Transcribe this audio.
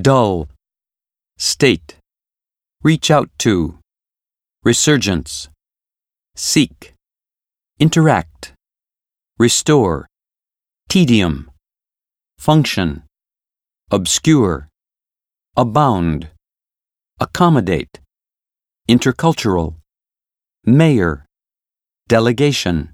dull, state, reach out to, resurgence, seek, interact, restore, tedium, function, obscure, abound, accommodate, intercultural, mayor, delegation,